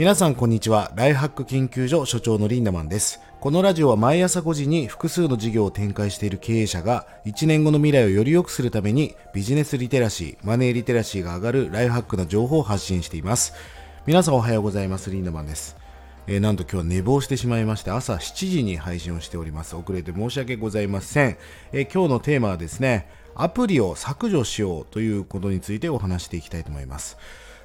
皆さんこんにちは。ライフハック研究所所長のリンダマンです。このラジオは毎朝5時に複数の事業を展開している経営者が1年後の未来をより良くするためにビジネスリテラシー、マネーリテラシーが上がるライフハックな情報を発信しています。皆さんおはようございます。リンダマンです。えー、なんと今日は寝坊してしまいまして朝7時に配信をしております。遅れて申し訳ございません。えー、今日のテーマはですね、アプリを削除しようということについてお話していきたいと思います。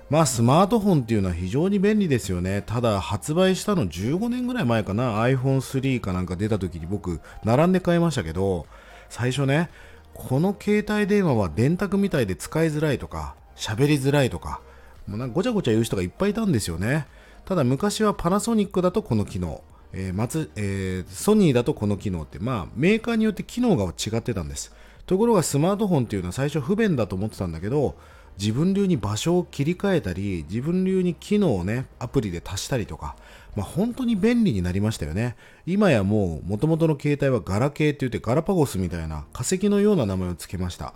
まあスマートフォンっていうのは非常に便利ですよね。ただ発売したの15年ぐらい前かな iPhone3 かなんか出た時に僕並んで買いましたけど最初ねこの携帯電話は電卓みたいで使いづらいとか喋りづらいとかもうなんかごちゃごちゃ言う人がいっぱいいたんですよね。ただ昔はパナソニックだとこの機能、えー松えー、ソニーだとこの機能ってまあメーカーによって機能が違ってたんです。ところがスマートフォンっていうのは最初不便だと思ってたんだけど自分流に場所を切り替えたり自分流に機能をねアプリで足したりとか、まあ、本当に便利になりましたよね。今やもう元々の携帯はガラケーって言ってガラパゴスみたいな化石のような名前を付けました。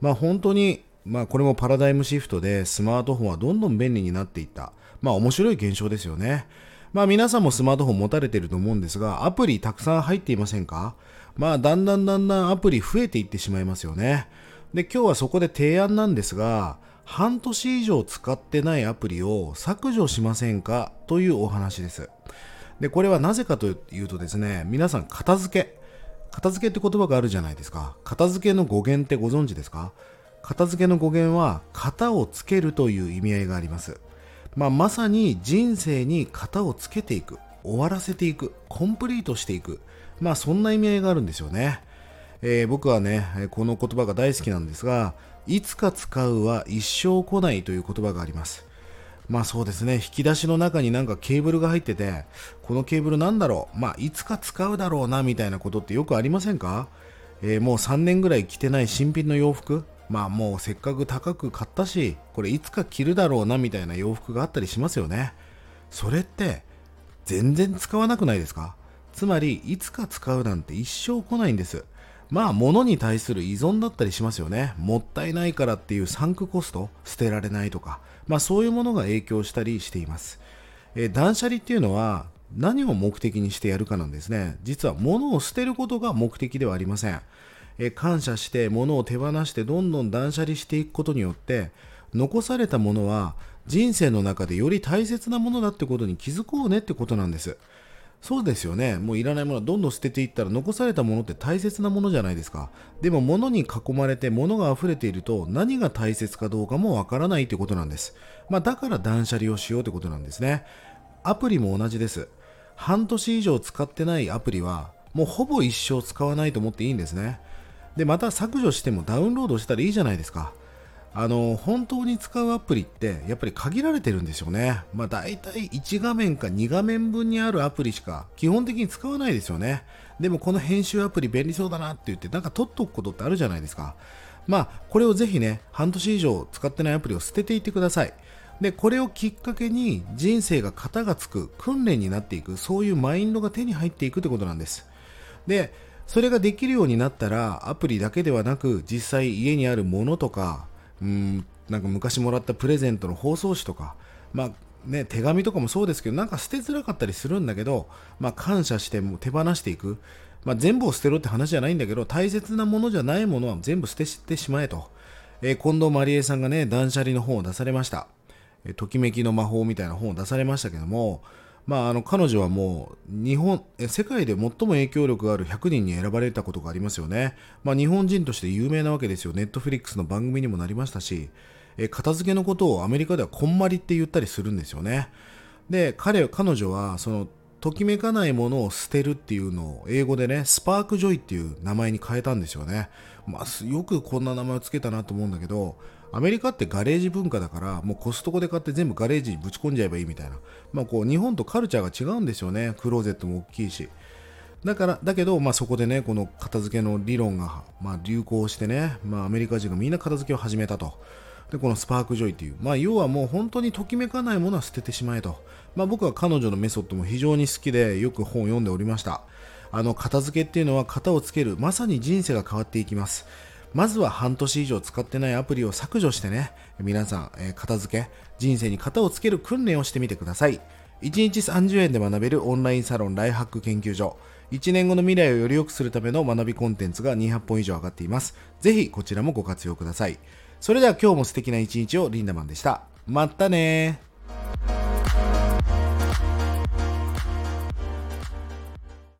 まあ本当にまあこれもパラダイムシフトでスマートフォンはどんどん便利になっていった。まあ面白い現象ですよね。まあ皆さんもスマートフォン持たれていると思うんですがアプリたくさん入っていませんか？まあだんだんだんだんアプリ増えていってしまいますよね。で、今日はそこで提案なんですが、半年以上使ってないアプリを削除しませんか？というお話です。で、これはなぜかというとですね、皆さん片付け。片付けって言葉があるじゃないですか。片付けの語源ってご存知ですか？片付けの語源は型をつけるという意味合いがあります。まあ、まさに人生に型をつけていく、終わらせていく、コンプリートしていく。まあそんな意味合いがあるんですよね。えー、僕はね、この言葉が大好きなんですが、いつか使うは一生来ないという言葉があります。まあそうですね、引き出しの中になんかケーブルが入ってて、このケーブルなんだろう、まあいつか使うだろうなみたいなことってよくありませんか、えー、もう3年ぐらい着てない新品の洋服、まあもうせっかく高く買ったし、これいつか着るだろうなみたいな洋服があったりしますよね。それって全然使わなくないですか？つまり、いつか使うなんて一生来ないんです。まあ物に対する依存だったりしますよね。もったいないからっていうサンクコスト捨てられないとか。まあそういうものが影響したりしています、え、断捨離っていうのは何を目的にしてやるかなんですね。実は物を捨てることが目的ではありません、え、感謝して物を手放してどんどん断捨離していくことによって残されたものは人生の中でより大切なものだってことに気づこうねってことなんです。そうですよね。もういらないものはどんどん捨てていったら残されたものって大切なものじゃないですか。でも物に囲まれて物が溢れていると何が大切かどうかもわからないということなんです。まあだから断捨離をしようということなんですね。アプリも同じです。半年以上使ってないアプリはもうほぼ一生使わないと思っていいんですね。で、また削除してもダウンロードしたらいいじゃないですか。あの本当に使うアプリってやっぱり限られてるんですよね。まあ大体1画面か2画面分にあるアプリしか基本的に使わないですよね。でもこの編集アプリ便利そうだなって言ってなんか取っとくことってあるじゃないですか。まあこれをぜひね、半年以上使ってないアプリを捨てていってください。で、これをきっかけに人生が型がつく訓練になっていく、そういうマインドが手に入っていくってことなんです。で、それができるようになったらアプリだけではなく実際家にあるものとかうんなんか昔もらったプレゼントの包装紙とか、まあね、手紙とかもそうですけどなんか捨てづらかったりするんだけど、まあ、感謝しても手放していく、まあ、全部を捨てろって話じゃないんだけど大切なものじゃないものは全部捨ててしまえと、えー、近藤まりえさんがね断捨離の本を出されました、えー、ときめきの魔法みたいな本を出されましたけどもまあ、あの彼女はもう日本世界で最も影響力がある100人に選ばれたことがありますよね、まあ、日本人として有名なわけですよ。ネットフリックスの番組にもなりましたしえ片付けのことをアメリカではこんまりって言ったりするんですよね。で彼彼女はそのときめかないものを捨てるっていうのを英語でねスパークジョイっていう名前に変えたんですよね、まあ、よくこんな名前を付けたなと思うんだけどアメリカってガレージ文化だからもうコストコで買って全部ガレージにぶち込んじゃえばいいみたいな、まあ、こう日本とカルチャーが違うんですよね。クローゼットも大きいし。だからだけど、まあ、そこでねこの片付けの理論が、まあ、流行してね、まあ、アメリカ人がみんな片付けを始めたと。でこのスパークジョイっていう、まあ、要はもう本当にときめかないものは捨ててしまえと、まあ、僕は彼女のメソッドも非常に好きでよく本を読んでおりました。あの片付けっていうのは型をつけるまさに人生が変わっていきます。まずは半年以上使ってないアプリを削除してね、皆さん、えー片付け、人生に型をつける訓練をしてみてください。1日30円で学べるオンラインサロンライハック研究所。1年後の未来をより良くするための学びコンテンツが200本以上上がっています。ぜひこちらもご活用ください。それでは今日も素敵な一日をリンダマンでした。またねー。